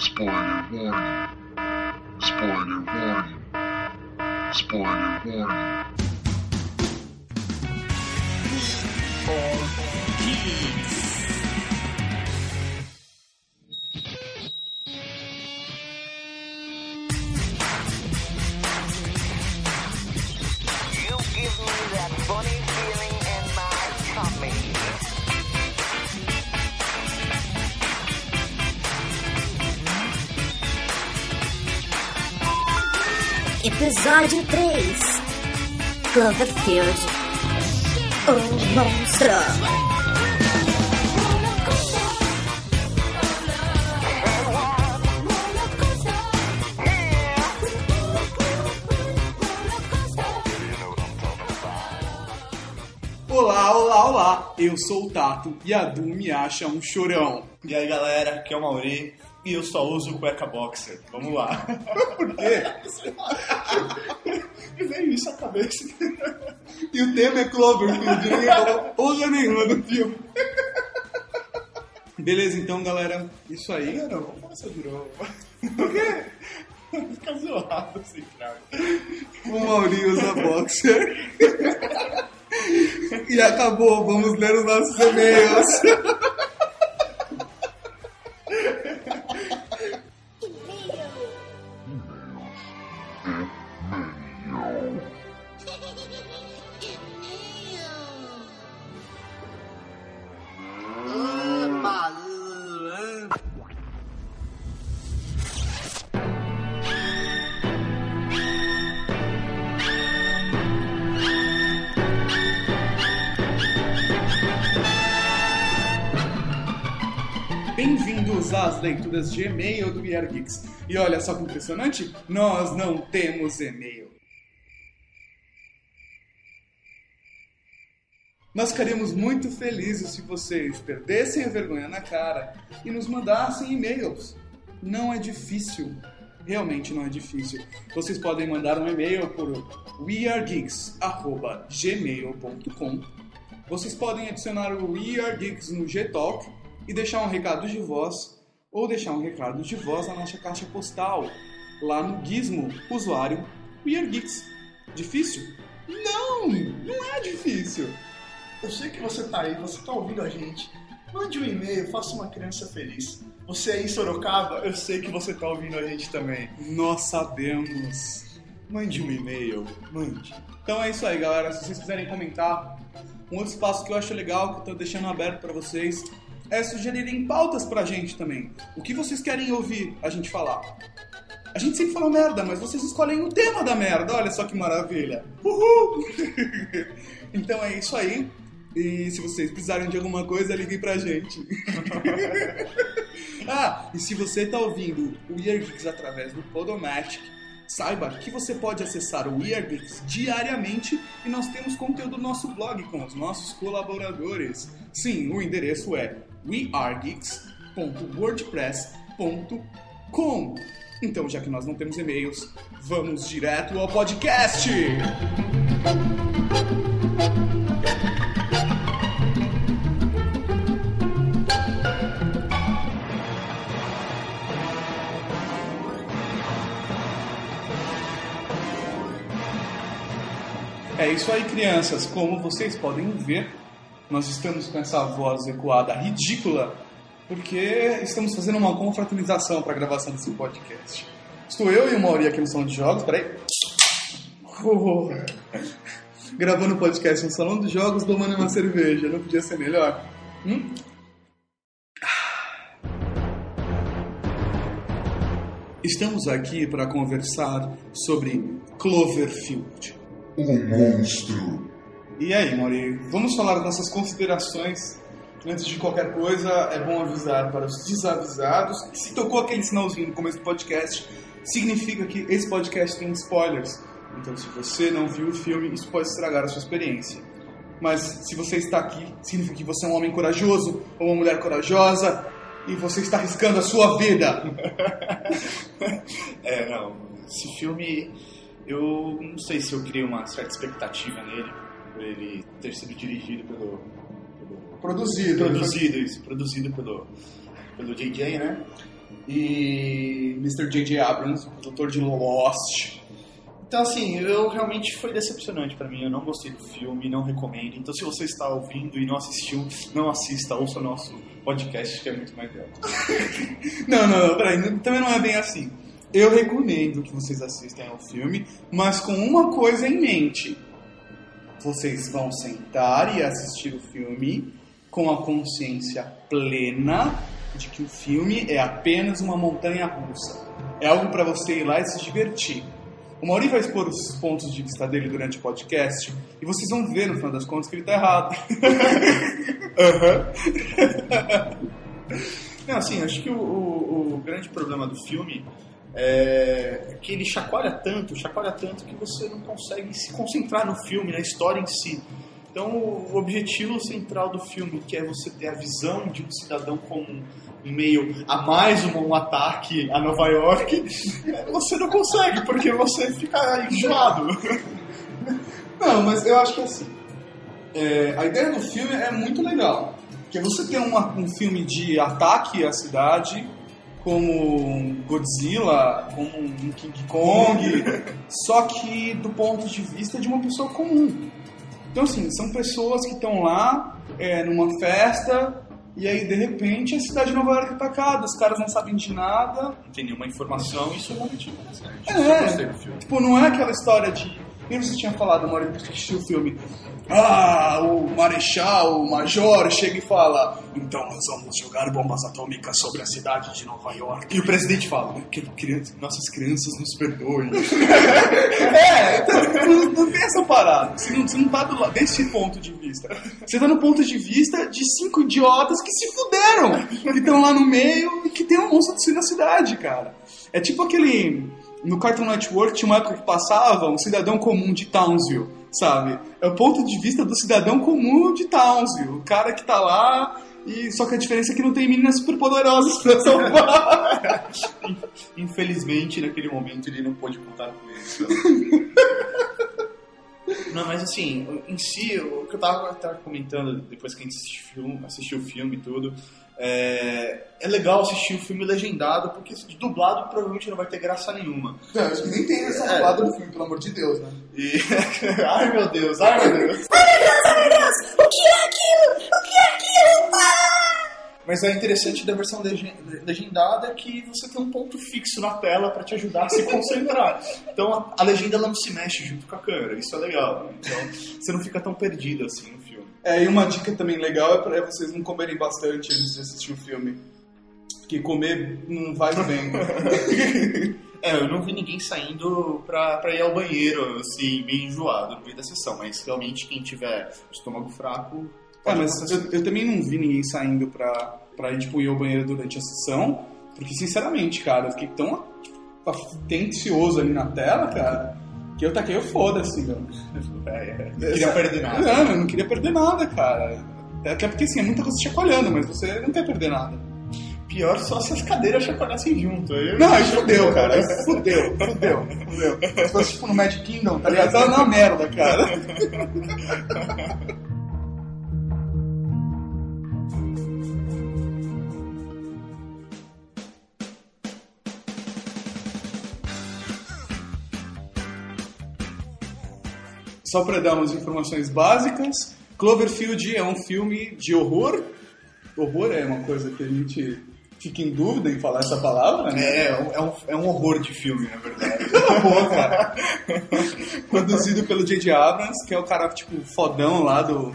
Spoiler warning. Spoiler warning. Spoiler warning. Episódio 3 Cloverfield O monstro. Olá, olá, olá! Eu sou o Tato e a Du me acha um chorão. E aí galera, aqui é o Mauri e eu só uso cueca boxer. Vamos lá. Por quê? Me veio isso à cabeça. E o tema é Cloverfield, ninguém falou porra nenhuma do filme. Beleza, então, galera, isso aí. Não, não, vamos começar de novo. Por quê? Fica zoado assim, cara. O Mauri usa boxer. E acabou, vamos ler os nossos e-mails. Às leituras de e-mail do We Are Geeks. E olha só que impressionante, nós não temos e-mail. Nós ficaríamos muito felizes se vocês perdessem a vergonha na cara e nos mandassem e-mails. Não é difícil, realmente não é difícil. Vocês podem mandar um e-mail por weargeeks@gmail.com. Vocês podem adicionar o We Are Geeks no Gtalk e deixar um recado de voz ou deixar um recado de voz na nossa caixa postal lá no Gizmo, usuário We Are Geeks. Difícil? Não, não é difícil. Eu sei que você tá aí, você tá ouvindo a gente. Mande um e-mail, faça uma criança feliz. Você aí em Sorocaba, eu sei que você tá ouvindo a gente também. Nós sabemos. Mande um e-mail, mande. Então é isso aí, galera. Se vocês quiserem comentar, um outro espaço que eu acho legal, que eu tô deixando aberto para vocês, é sugerirem pautas pra gente também. O que vocês querem ouvir a gente falar? A gente sempre fala merda, mas vocês escolhem o tema da merda. Olha só que maravilha. Uhul! então é isso aí. E se vocês precisarem de alguma coisa, liguem pra gente. ah, e se você tá ouvindo o Geeks através do Podomatic, saiba que você pode acessar o Ear Geeks diariamente e nós temos conteúdo no nosso blog com os nossos colaboradores. Sim, o endereço é weargeeks.wordpress.com. Então, já que nós não temos e-mails, vamos direto ao podcast! É isso aí, crianças. Como vocês podem ver, nós estamos com essa voz ecoada ridícula porque estamos fazendo uma confraternização para a gravação desse podcast. Estou eu e o Mauri aqui no Salão de Jogos, peraí. Oh, gravando podcast no Salão de Jogos, tomando uma cerveja. Não podia ser melhor? Hum? Estamos aqui para conversar sobre Cloverfield. O monstro. E aí, Mauri, vamos falar nossas considerações. Antes de qualquer coisa, é bom avisar para os desavisados se tocou aquele sinalzinho no começo do podcast, significa que esse podcast tem spoilers. Então, se você não viu o filme, isso pode estragar a sua experiência. Mas se você está aqui, significa que você é um homem corajoso ou uma mulher corajosa e você está arriscando a sua vida. É, não. Esse filme, eu não sei se eu criei uma certa expectativa nele, por ele ter sido dirigido pelo. pelo Produzido. produzido, isso, produzido pelo, pelo JJ, né? e Mr. J.J. Abrams, produtor de Lost. Então, assim, eu realmente foi decepcionante pra mim. Eu não gostei do filme, não recomendo. Então, se você está ouvindo e não assistiu, não assista, ouça o nosso podcast, que é muito mais legal. Não, não, não, peraí, também não é bem assim. Eu recomendo que vocês assistam ao filme, mas com uma coisa em mente. Vocês vão sentar e assistir o filme com a consciência plena de que o filme é apenas uma montanha russa. É algo para você ir lá e se divertir. O Mauri vai expor os pontos de vista dele durante o podcast e vocês vão ver, no final das contas, que ele tá errado. Não, assim, acho que o, o- o grande problema do filme é que ele chacoalha tanto, chacoalha tanto que você não consegue se concentrar no filme, na história em si. Então, o objetivo central do filme, que é você ter a visão de um cidadão comum em meio a mais um, um ataque a Nova York, você não consegue, porque você fica enjoado. Não, mas eu acho que assim. é, a ideia do filme é muito legal. Porque você tem uma- um filme de ataque à cidade, como Godzilla, como um King Kong, só que do ponto de vista de uma pessoa comum. Então, assim, são pessoas que estão lá é, numa festa e aí, de repente, a cidade de Nova York é atacada, os caras não sabem de nada, Não tem nenhuma informação, isso é realmente interessante. É. Tipo, não é aquela história de. Nem você tinha falado na hora que assistiu o filme. Ah, o Marechal, o Major, chega e fala: Então nós vamos jogar bombas atômicas sobre a cidade de Nova York. E o presidente fala que nossas crianças nos perdoem. É, não, não tem essa parada. Você não, você não tá do desse ponto de vista. Você tá no ponto de vista de cinco idiotas que se fuderam, que estão lá no meio e que tem um monstro assim na cidade, cara. É tipo aquele. No Cartoon Network tinha uma época que passava um cidadão comum de Townsville, sabe? É o ponto de vista do cidadão comum de Townsville. O cara que tá lá. E, só que a diferença é que não tem meninas superpoderosas pra salvar. Infelizmente, naquele momento, ele não pôde contar com isso. Não, mas assim, em si, o que eu tava, tava comentando depois que a gente assistiu, assistiu o filme e tudo, é, é legal assistir o filme legendado, porque de dublado provavelmente não vai ter graça nenhuma. Não, acho que nem tem essa É. dublada no filme, pelo amor de Deus, né? E... ai meu Deus, ai meu Deus. O que é aquilo? O que é aquilo? Mas é interessante da versão legen- legendada é que você tem um ponto fixo na tela para te ajudar a se concentrar. Então a, a legenda ela não se mexe junto com a câmera, isso é legal. Então você não fica tão perdido assim. É, e uma dica também legal é para vocês não comerem bastante antes de assistir o filme. Porque comer não vai bem. É, eu não vi ninguém saindo pra, pra ir ao banheiro, assim, meio enjoado no meio da sessão, mas realmente quem tiver estômago fraco. é, mas eu, eu também não vi ninguém saindo pra, pra ir, tipo, ir ao banheiro durante a sessão. Porque, sinceramente, cara, eu fiquei tão atencioso ali na tela, cara, que eu taquei o foda-se, meu. É, é, não queria perder nada. Não, eu não queria perder nada, cara. Até porque, assim, é muita coisa chacoalhando, mas você não quer perder nada. Pior só se as cadeiras chacoalhassem junto. Aí eu- Não, aí fudeu, cara. Aí fudeu, fudeu, fudeu. Se fosse tipo no Mad Kingdom, tá ligado? Tava na merda, cara. Só pra dar umas informações básicas, Cloverfield é um filme de horror. Horror é uma coisa que a gente fica em dúvida em falar essa palavra, né? É, é um, é um- é horror de filme, na verdade. Cala a boca. Produzido pelo J.J. Abrams, que é o cara, tipo, fodão lá do,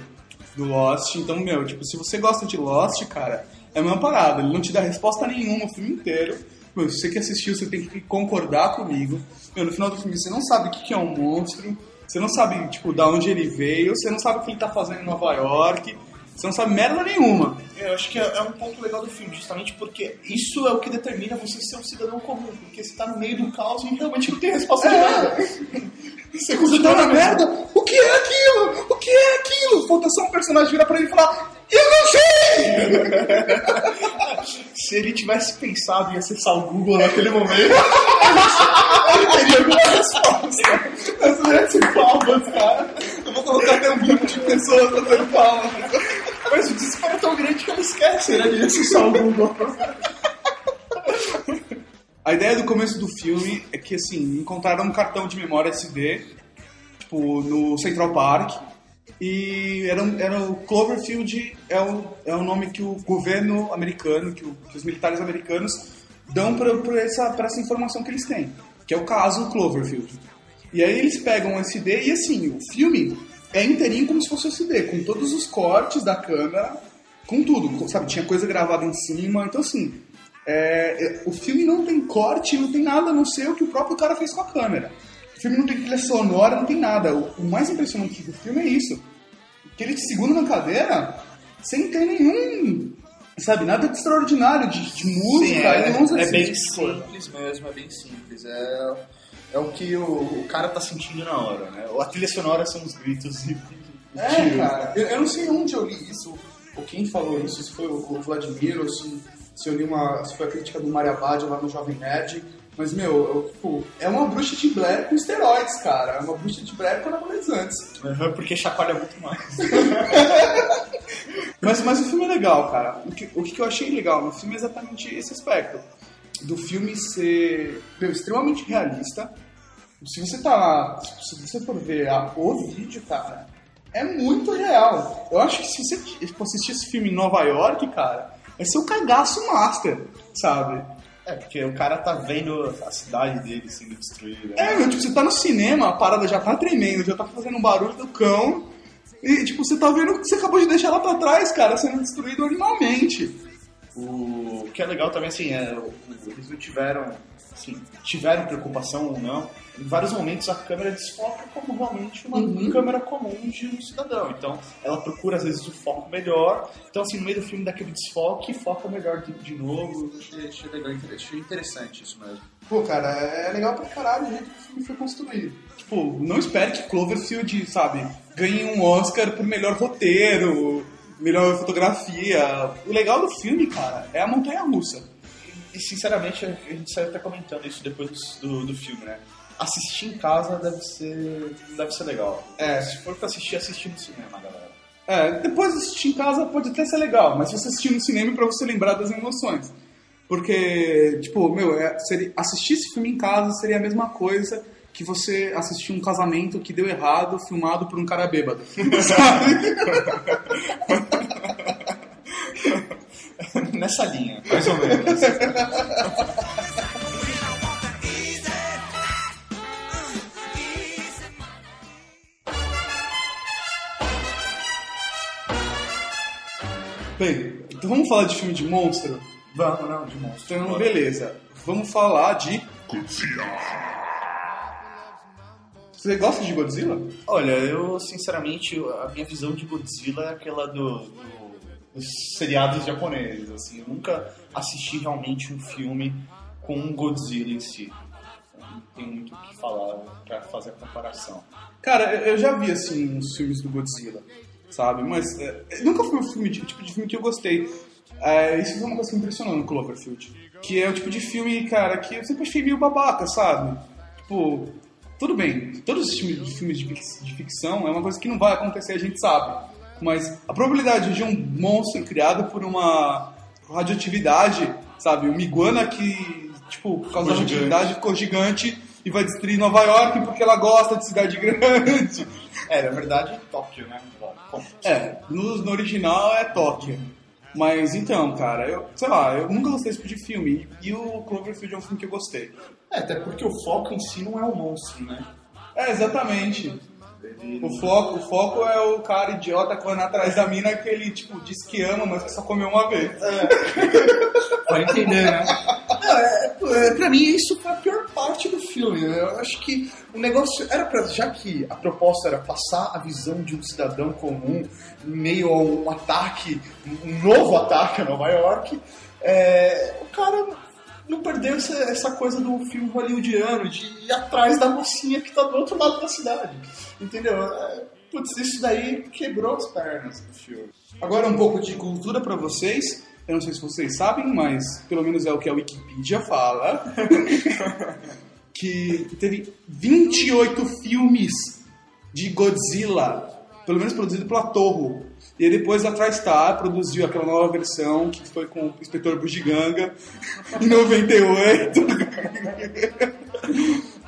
do Lost. Então, meu, tipo, se você gosta de Lost, cara, é a mesma parada. Ele não te dá resposta nenhuma o filme inteiro. Meu, se você que assistiu, você tem que concordar comigo. Meu, no final do filme, você não sabe o que é um monstro. Você não sabe, tipo, da onde ele veio. Você não sabe o que ele tá fazendo em Nova York. Você não sabe merda nenhuma. Eu acho que é, é um ponto legal do filme, justamente porque isso é o que determina você ser um cidadão comum, porque você tá no meio do caos e realmente não tem resposta de nada. Você você tá na merda? O que é aquilo? O que é aquilo? Falta só um personagem virar pra ele e falar: Eu não sei! Se ele tivesse pensado em acessar o Google naquele momento, ele teria alguma resposta. Mas merece palmas, cara. Eu vou colocar até um grupo de pessoas fazendo palmas. Mas o desespero é tão grande que ele esquece né, de acessar o Google. A ideia do começo do filme é que, assim, encontraram um cartão de memória SD, tipo, no Central Park, e era, um- era o Cloverfield, é o, é o nome que o governo americano, que, o- que os militares americanos dão para essa, pra essa informação que eles têm, que é o caso Cloverfield. E aí eles pegam o SD e, assim, o filme é inteirinho como se fosse SD, com todos os cortes da câmera, com tudo, sabe? Tinha coisa gravada em cima, então, assim, é, é, o filme não tem corte, não tem nada a não ser o que o próprio cara fez com a câmera. O filme não tem trilha sonora, não tem nada. O, o mais impressionante do filme é isso. Que ele te segura na cadeira sem ter nenhum, sabe, nada de extraordinário, de, de música. Sim, é, ele não usa é bem tipo coisa. simples mesmo, é bem simples. É, é o que o, o cara tá sentindo na hora, né? A trilha sonora são os gritos e, e É, tiros. cara, eu, eu não sei onde eu li isso, ou quem falou isso, se foi o, o Vladimir, ou se, se eu li uma. se foi a crítica do Mario Abad lá no Jovem Nerd. Mas, meu, eu, tipo, é uma bruxa de Blair com esteroides, cara. É uma bruxa de Blair com anabolizantes. Uhum, Porque chacoalha muito mais. Mas, mas o filme é legal, cara. O que, o que eu achei legal no filme é exatamente esse aspecto. Do filme ser meu, extremamente realista. Se você tá. Se você for ver a- o vídeo, cara, é muito real. Eu acho que se você for assistir esse filme em Nova York, cara, vai ser o cagaço master, sabe? É, porque o cara tá vendo a cidade dele sendo destruída. É, meu, tipo, você tá no cinema, a parada já tá tremendo, já tá fazendo um barulho do cão. E, tipo, você tá vendo que você acabou de deixar lá pra trás, cara, sendo destruído animalmente. O que é legal também, assim, é, eles não tiveram, assim, tiveram preocupação ou não. Em vários momentos a câmera desfoca como realmente uma Uhum. câmera comum de um cidadão. Então ela procura às vezes o foco melhor. Então, assim, no meio do filme daquele desfoque, foca melhor de, de novo. Achei, achei legal, achei interessante isso mesmo. Pô, cara, é legal pra caralho o jeito que o filme foi construído. Tipo, não espere que Cloverfield, sabe, ganhe um Oscar por melhor roteiro, melhor fotografia. O legal do filme, cara, é a montanha russa. E sinceramente, a gente saiu até comentando isso depois do, do filme, né? Assistir em casa deve ser, deve ser legal. É. Se for pra assistir, assistir no cinema, galera. É, depois de assistir em casa pode até ser legal, mas você assistir no cinema é pra você lembrar das emoções. Porque, tipo, meu, é, seria- assistir esse filme em casa seria a mesma coisa que você assistir um casamento que deu errado, filmado por um cara bêbado. Sabe? Nessa linha, mais ou menos. Bem, então vamos falar de filme de monstro? Vamos, não, de monstro. Então, beleza. Vamos falar de. Você gosta de Godzilla? Olha, eu, sinceramente, a minha visão de Godzilla é aquela do, do- dos seriados japoneses, assim. Eu nunca assisti realmente um filme com um Godzilla em si. Não tem muito o que falar pra fazer a comparação. Cara, eu eu já vi, assim, uns filmes do Godzilla, sabe? Mas é, nunca foi um filme, tipo de filme que eu gostei. É, isso foi uma coisa que me impressionou no Cloverfield. Que é o tipo de filme, cara, que eu sempre achei meio babaca, sabe? Tipo, tudo bem, todos os filmes, de, fic- de ficção é uma coisa que não vai acontecer, a gente sabe. Mas a probabilidade de um monstro criado por uma radioatividade, sabe? Uma iguana que, tipo, por causa da Ficou gigante. radioatividade ficou gigante e vai destruir Nova York porque ela gosta de cidade grande. É, na verdade, Tóquio, né? É, no, no original é Tóquio. Mas então, cara, eu, sei lá, eu nunca gostei desse tipo de filme. E o Cloverfield é um filme que eu gostei. É, até porque o foco em si não é o monstro, né? É, exatamente. Ele- O foco, o foco é o cara idiota correndo atrás da mina que ele, tipo, diz que ama, mas que só comeu uma vez. Vai entender, né? Não, é, é, pra mim, isso foi a pior parte do filme. Eu acho que o negócio era pra. Já que a proposta era passar a visão de um cidadão comum meio a um ataque, um novo ataque a Nova York, é, o cara não perdeu essa, essa coisa do filme hollywoodiano de ir atrás da mocinha que tá do outro lado da cidade. Entendeu? É, Putz, isso daí quebrou as pernas do filme. Agora um pouco de cultura pra vocês. Eu não sei se vocês sabem, mas pelo menos é o que a Wikipedia fala. que teve 28 filmes de Godzilla pelo menos produzido pela Toho. E aí depois a TriStar produziu aquela nova versão que foi com o Inspetor Bugiganga em 98.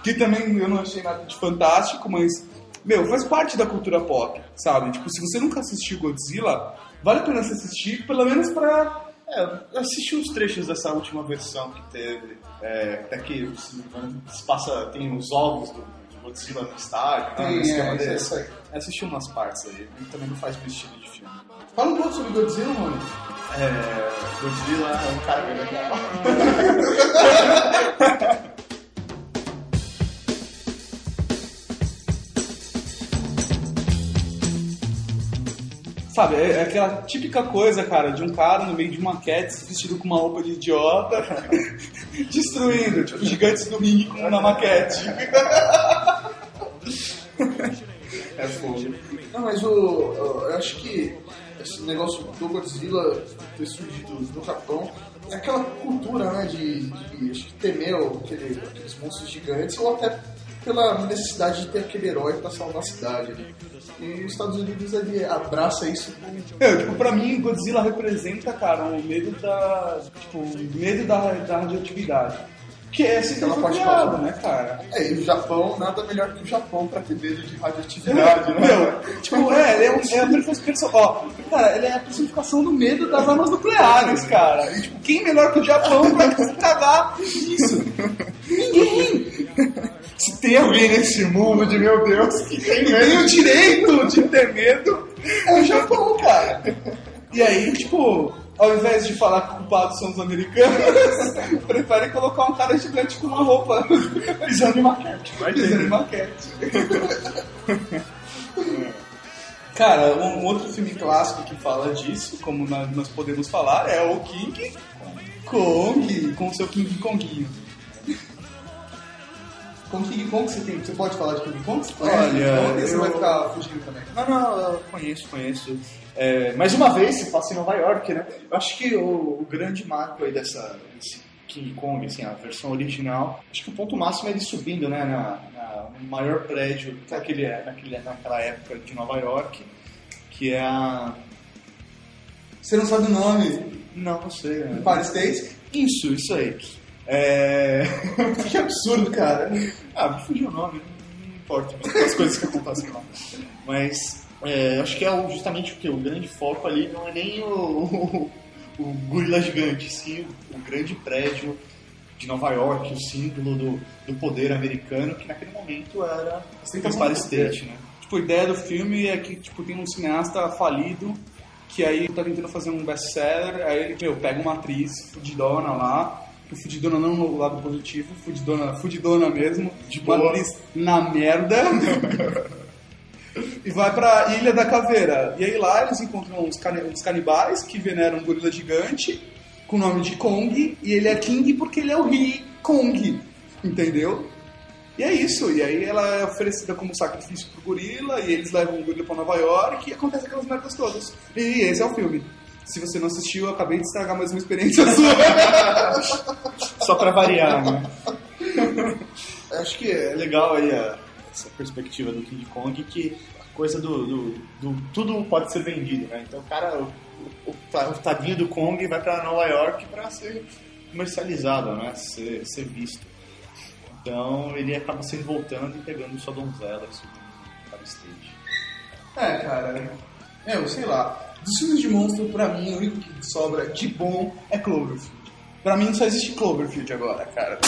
que também eu não achei nada de fantástico, mas, meu, faz parte da cultura pop, sabe? Tipo, se você nunca assistiu Godzilla, vale a pena você assistir, pelo menos pra. É, assisti uns trechos dessa última versão que teve. É, até que se se passa, tem os ovos do, do Godzilla no estádio, né? Tem, no esquema é, desse. Eu assisti umas partes aí, e também não faz meu estilo de filme. Fala um pouco sobre Godzilla, mano. É, Godzilla é um cara bem legal. Sabe, é, é aquela típica coisa, cara, de um cara no meio de uma cat vestido com uma roupa de idiota, destruindo, tipo, gigantes do ringue com na maquete. É fogo. Não, mas o, eu acho que esse negócio do Godzilla ter surgido no Japão é aquela cultura, né, de, de acho que temer aquele, aqueles monstros gigantes ou até pela necessidade de ter aquele herói pra salvar a cidade. né? E os Estados Unidos ele abraça isso Eu, tipo, pra mim, Godzilla representa, cara, o medo da. Tipo, medo da, da radioatividade. Que é assim que ela pode criado, né, cara? É, e o Japão, nada melhor que o Japão pra ter medo de radioatividade, né? Meu, tipo, é, ele é, um, é a personificação. Ó, cara, ele é a personificação do medo das armas nucleares, cara. E, tipo, quem melhor que o Japão pra se cagar disso? Ninguém! Tem alguém nesse mundo de meu Deus que tem tem o direito de ter medo é o Japão, cara. E aí, tipo, ao invés de falar que culpados são os americanos, preferem colocar um cara gigante com uma roupa pisando em maquete. Vai pisando em maquete. Cara, um outro filme clássico que fala disso, como nós podemos falar, é o King Kong, com o seu King Konguinho. Com King Kong você tem. Você pode falar de King Kong? Você Olha? Ou você eu- vai ficar fugindo também. Não, não, eu conheço, conheço. É, mais uma vez, se passa em Nova York, né? Eu acho que o, o grande marco aí dessa, desse King Kong, assim, a versão original, acho que o ponto máximo é ele subindo, né, na, na- no maior prédio daquele, naquele, naquela época de Nova York, que é a... Você não sabe o nome? Não, não sei. né? Empire State? Isso, isso aí. É... Que absurdo, cara. Ah, me fugiu o nome, não, importa as coisas que acontecem lá. Mas é, acho que é justamente o que? O grande foco ali não é nem o, o, o gorila gigante, sim o grande prédio de Nova York, o símbolo do, do poder americano, que naquele momento era o Empire. State, né? Tipo, a ideia do filme é que tipo, tem um cineasta falido que aí tá tentando fazer um best-seller, aí ele meu, pega uma atriz fudidona lá, que fudidona não no lado positivo, fudidona, fudidona mesmo, De uma boa. atriz na merda, e vai pra Ilha da Caveira. E aí lá eles encontram uns, cani- uns canibais que veneram um gorila gigante com o nome de Kong, e ele é King porque ele é o rei Kong, entendeu? E é isso, e aí ela é oferecida como sacrifício pro gorila, e eles levam o gorila pra Nova York, e acontece aquelas merdas todas. E esse é o filme. Se você não assistiu, eu acabei de estragar mais uma experiência sua. Só pra variar, né? Acho que É legal aí a- essa perspectiva do King Kong que a coisa do, do, do- tudo pode ser vendido, né? Então o cara, o, o, o tadinho do Kong vai pra Nova York pra ser comercializado, né? Ser, ser visto. Então ele acaba se voltando e pegando sua donzela e subindo para o stage. É, cara. Eu sei lá. Dos filmes de monstro, pra mim, o único que sobra de bom é Cloverfield. Pra mim só existe Cloverfield agora, cara.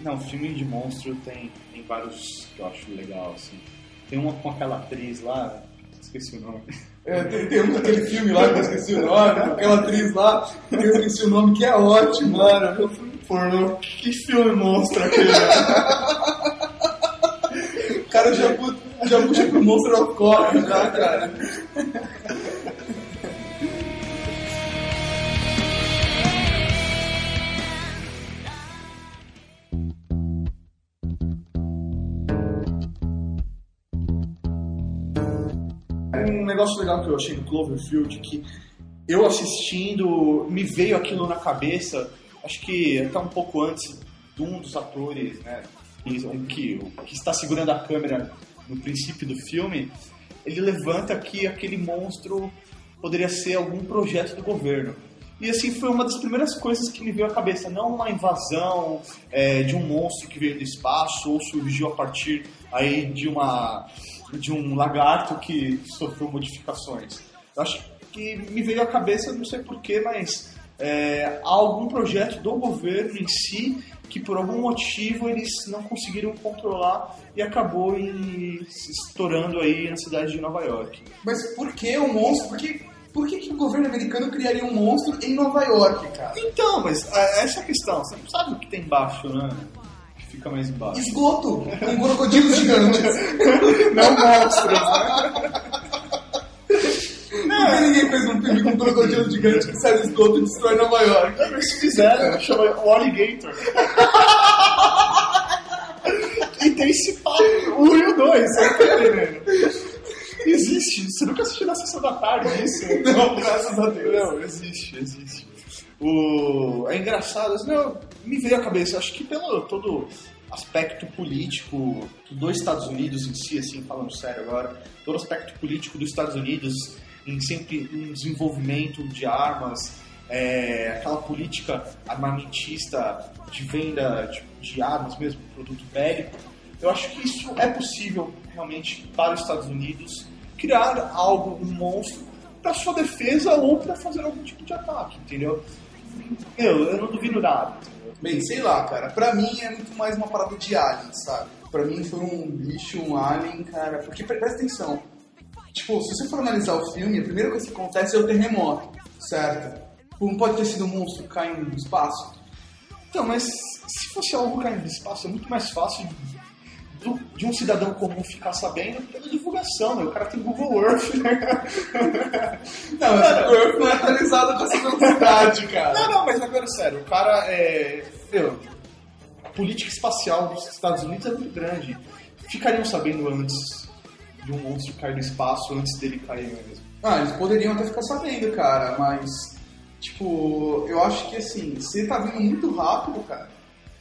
Não, filme de monstro tem, tem vários que eu acho legal, assim. Tem uma com aquela atriz lá, esqueci o nome. É, tem, tem um daquele filme lá que eu esqueci o nome, aquela atriz lá, que eu esqueci o nome, que é ótimo, mano. Eu fui pornô. Que filme monstro aquele? O cara já, já puxa pro Monster of Cock já, cara. Negócio legal que eu achei no Cloverfield que eu assistindo me veio aquilo na cabeça, acho que até um pouco antes de um dos atores, né, que, que, que está segurando a câmera no princípio do filme, ele levanta que aquele monstro poderia ser algum projeto do governo. E assim foi uma das primeiras coisas que me veio à cabeça, não uma invasão é, de um monstro que veio do espaço ou surgiu a partir aí de uma de um lagarto que sofreu modificações. Eu acho que me veio à cabeça, não sei porquê, mas é, há algum projeto do governo em si que por algum motivo eles não conseguiram controlar e acabou em- se estourando aí na cidade de Nova York. Mas por que o monstro? Por que, por que, que o governo americano criaria um monstro em Nova York, cara? Então, mas é, essa é a questão. Você não sabe o que tem embaixo, né? Fica mais embaixo. Esgoto, com crocodilos gigantes. Não monstros, né? Por que ninguém fez um filme com crocodilos gigantes que sai do esgoto e destrói Nova York? Eles fizeram, chama o Alligator. e tem esse papo, o 1 e o 2, você não tá entendendo? Existe, você nunca assistiu na sessão da tarde isso? Não, graças a Deus. Não, existe, existe. O... É engraçado, assim, não, me veio à cabeça, acho que pelo todo aspecto político dos Estados Unidos em si, assim, falando sério agora, todo aspecto político dos Estados Unidos em sempre um desenvolvimento de armas, é, aquela política armamentista de venda de, de armas mesmo, produto bélico, eu acho que isso é possível realmente para os Estados Unidos criar algo, um monstro para sua defesa ou para fazer algum tipo de ataque, entendeu? Eu, eu não duvido nada. Bem, sei lá, cara. Pra mim é muito mais uma parada de alien, sabe? Pra mim foi um bicho, um alien, cara. Porque pre- presta atenção. Tipo, se você for analisar o filme, a primeira coisa que acontece é o terremoto, certo? Não pode ter sido um monstro caindo no espaço. Então, mas se fosse algo caindo no espaço, é muito mais fácil do- de um cidadão comum ficar sabendo pela divulgação, né? O cara tem Google Earth, né? Não, mas o Earth não é atualizado com essa velocidade, cara. Não, não, mas agora sério, o cara é. Meu, a política espacial dos Estados Unidos é muito grande. Ficariam sabendo antes de um monstro cair no espaço, antes dele cair mesmo. Ah, eles poderiam até ficar sabendo, cara, mas, tipo, eu acho que assim, você tá vindo muito rápido, cara.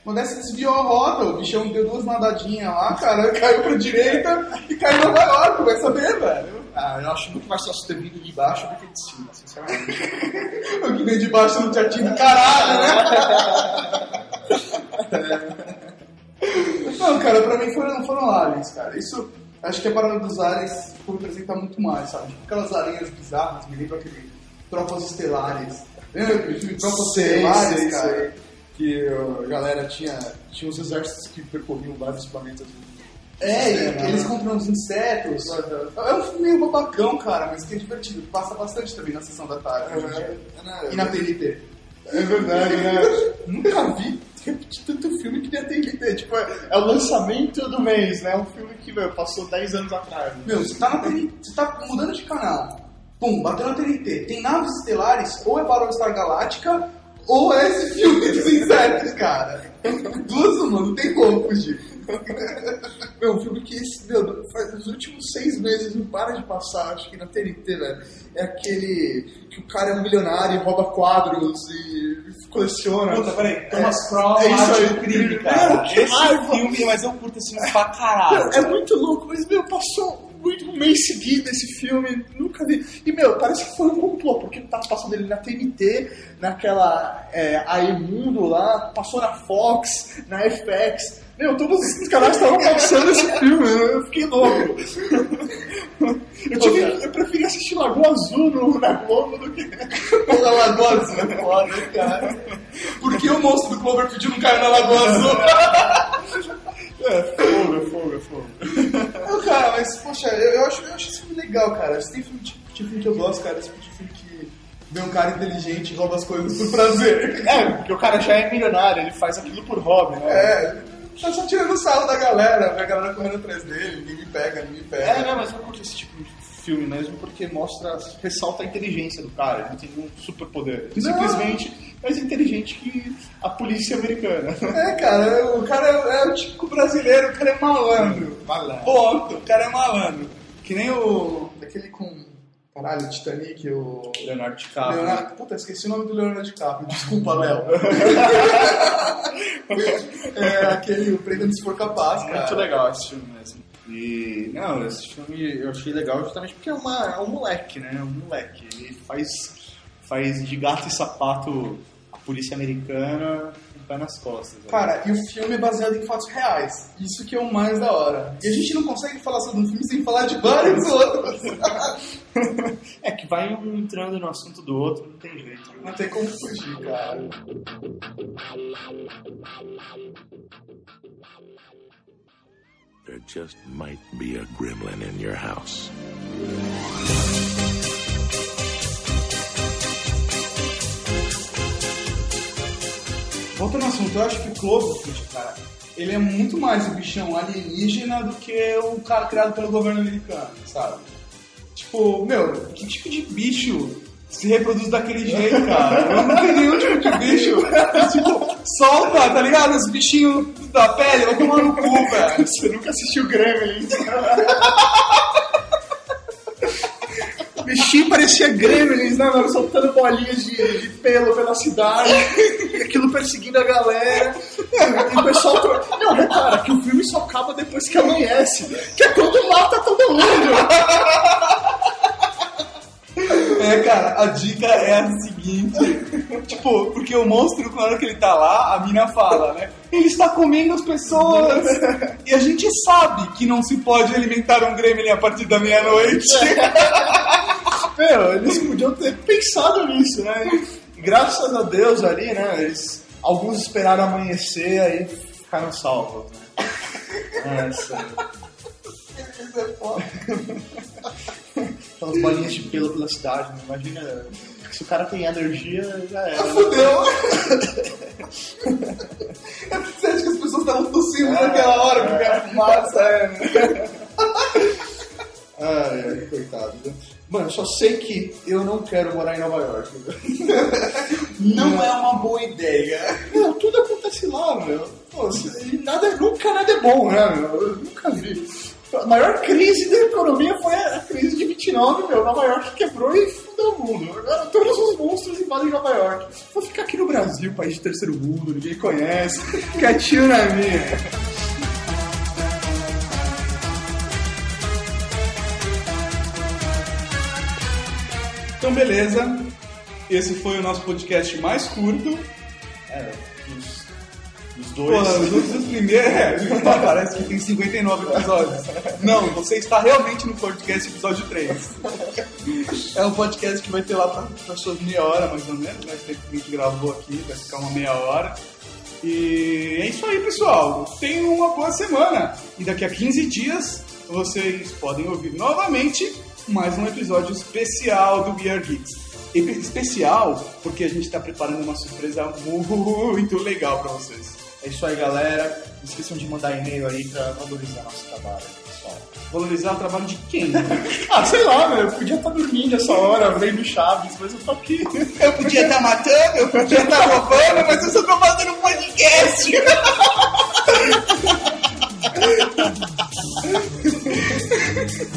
Quando você desviou a rota, o bichão deu duas nadadinhas lá, cara, caiu pra direita e caiu Nova York, vai saber, velho. Ah, eu acho muito mais fácil ter vindo de baixo do que de cima, sinceramente. O que vem de baixo não te atinge caralho, né? Não, cara, pra mim foram, foram aliens, cara. Isso, acho que a parada dos aliens representa muito mais, sabe? Tipo, aquelas aranhas bizarras, me lembra aquele Tropas Estelares. Lembra aquele filme Tropas Estelares, sei, cara? sei. Que a galera tinha, tinha uns exércitos que percorriam vários planetas. É, É, eles né? compram uns insetos. É um filme meio babacão, cara, mas que é divertido. Passa bastante também na sessão da tarde. hoje em dia. E na TNT. É verdade, né? Nunca vi repetir tanto filme que nem a TNT. Tipo, é, É o lançamento do mês, né? Um filme que meu, passou 10 anos atrás. né? Meu, você tá na TNT, você tá mudando de canal. Pum, bateu na TNT. Tem naves estelares, ou é Battlestar Galáctica, ou é esse filme dos insetos, cara. Duas uma, não tem como fugir. Meu, um filme que esse, meu, faz os últimos seis meses não para de passar, acho que na TNT, velho. É aquele que o cara é um milionário e rouba quadros e coleciona. Puta, peraí, Thomas Crown, é isso do Crime, cara. Meu, Esse raiva. filme, mas eu curto esse filme pra caralho. Meu, é muito louco, mas, meu, passou muito um mês seguido esse filme, nunca vi. E, meu, parece que foi um complô, porque tá passando ele na TNT, naquela é, Aimundo lá, passou na Fox, na FX. Meu, todos os canais estavam passando esse filme, eu fiquei louco. Eu, tive, eu preferi assistir Lagoa Azul no, na Globo do que. Porra, Lagoa Azul é foda, cara. Por que o monstro do Cloverfield não caiu na Lagoa Azul? É, fogo, é fogo, é fogo. Não, cara, mas, poxa, eu, eu acho, eu acho esse filme legal, cara. Esse tem filme, tipo, tipo de filme que eu gosto, cara. Esse tipo de filme que vê um cara inteligente e rouba as coisas por prazer. É, porque o cara já é milionário, ele faz aquilo por hobby, né? É, tá só tirando sarro da galera, vê a galera correndo atrás dele, ninguém me pega, ninguém me pega. É, não, mas eu curto esse tipo de filme mesmo porque mostra, ressalta a inteligência do cara. Ele não tem um superpoder. Ele simplesmente mais inteligente que a polícia americana. É, cara, o cara é, é o típico brasileiro, o cara é malandro. Malandro. Ponto, o cara é malandro. Que nem o. Aquele com. Caralho, Titanic, o. Leonardo DiCaprio. Leonardo, puta, esqueci o nome do Leonardo DiCaprio. Desculpa, Léo. é aquele o Prenda-me se for capaz, cara. Muito legal esse filme mesmo. E, não, esse filme eu achei legal justamente porque é, uma, é um moleque, né? É um moleque. Ele faz, faz de gato e sapato a polícia americana com o pé nas costas. né? Cara, e o filme é baseado em fatos reais. Isso que é o mais da hora. E a gente não consegue falar sobre um filme sem falar de vários outros. é que vai um entrando no assunto do outro, não tem jeito. Não tem como fugir, cara. There just might be a gremlin in your house. Voltando ao assunto, eu acho que o Cloverfield, cara, ele é muito mais o bichão alienígena do que o cara criado pelo governo americano, sabe? Tipo, meu, que tipo de bicho se reproduz daquele jeito, cara? Eu não tenho nenhum tipo de bicho. tipo, solta, tá ligado? Os bichinhos da pele, vai tomar no cu, velho. Você nunca assistiu Gremlins? O bichinho parecia Gremlins, né, mano? Soltando bolinhas de, de pelo pela cidade, aquilo perseguindo a galera. E o pessoal. Não, repara que o filme só acaba depois que amanhece, que é quando mata todo mundo. É, cara, a dica é a seguinte. Tipo, porque o monstro, na hora que ele tá lá, a mina fala, né? Ele está comendo as pessoas. E a gente sabe que não se pode alimentar um gremlin a partir da meia-noite. Meu, eles podiam ter pensado nisso, né? E graças a Deus ali, né? Eles, alguns esperaram amanhecer, aí ficaram salvos, né? Essa. Isso é foda. Aquelas bolinhas de pelo pela cidade, né? Imagina, se o cara tem alergia, já era. né? Fudeu. É porque você acha que as pessoas estavam tossindo naquela hora que o cara fumaça, é, né? Ai, ai, coitado. né? Mano, eu só sei que eu não quero morar em Nova York. Não é uma boa ideia. Meu, tudo acontece lá, meu. Pô, nada, nunca nada é bom, né, meu? Eu nunca vi. A maior crise da economia foi a crise de 29, meu. Nova York quebrou e fudeu o mundo. Todos os monstros invadem Nova York. Vou ficar aqui no Brasil, país de terceiro mundo, ninguém conhece. Quietinho na minha. Então, beleza. Esse foi o nosso podcast mais curto. É, os, os dois. Porra, os outros primeiros. É, parece que tem 59 episódios. Não, você está realmente no podcast episódio 3. É um podcast que vai ter lá pra, pra suas meia hora, mais ou menos, né? Que a gente gravou aqui, vai ficar uma meia hora. E é isso aí, pessoal. Tenham uma boa semana. E daqui a 15 dias vocês podem ouvir novamente mais um episódio especial do We Are Geeks. Especial porque a gente está preparando uma surpresa muito legal para vocês. É isso aí, galera. Não esqueçam de mandar e-mail aí pra valorizar nosso trabalho, pessoal. Valorizar o trabalho de quem? Ah, sei lá, meu. Eu podia estar dormindo essa hora, vendo Chaves, mas eu tô aqui. Eu podia estar matando, eu podia estar roubando, mas eu só tô fazendo um podcast.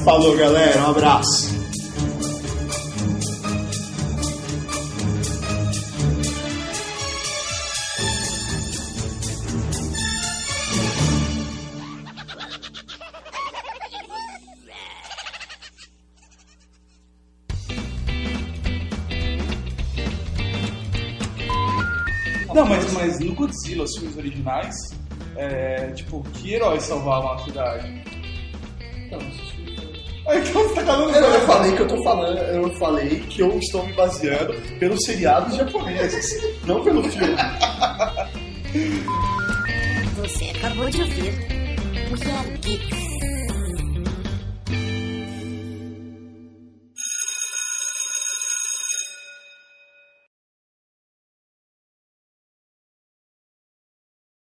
Falou, galera. Um abraço. Godzilla, os filmes originais, é, tipo, que heróis salvavam a cidade? Ah, Então você tá falando Eu, eu falei que eu tô falando, eu falei que eu estou me baseando pelos seriados japoneses, não pelo filme. Você acabou de ouvir o Geeks.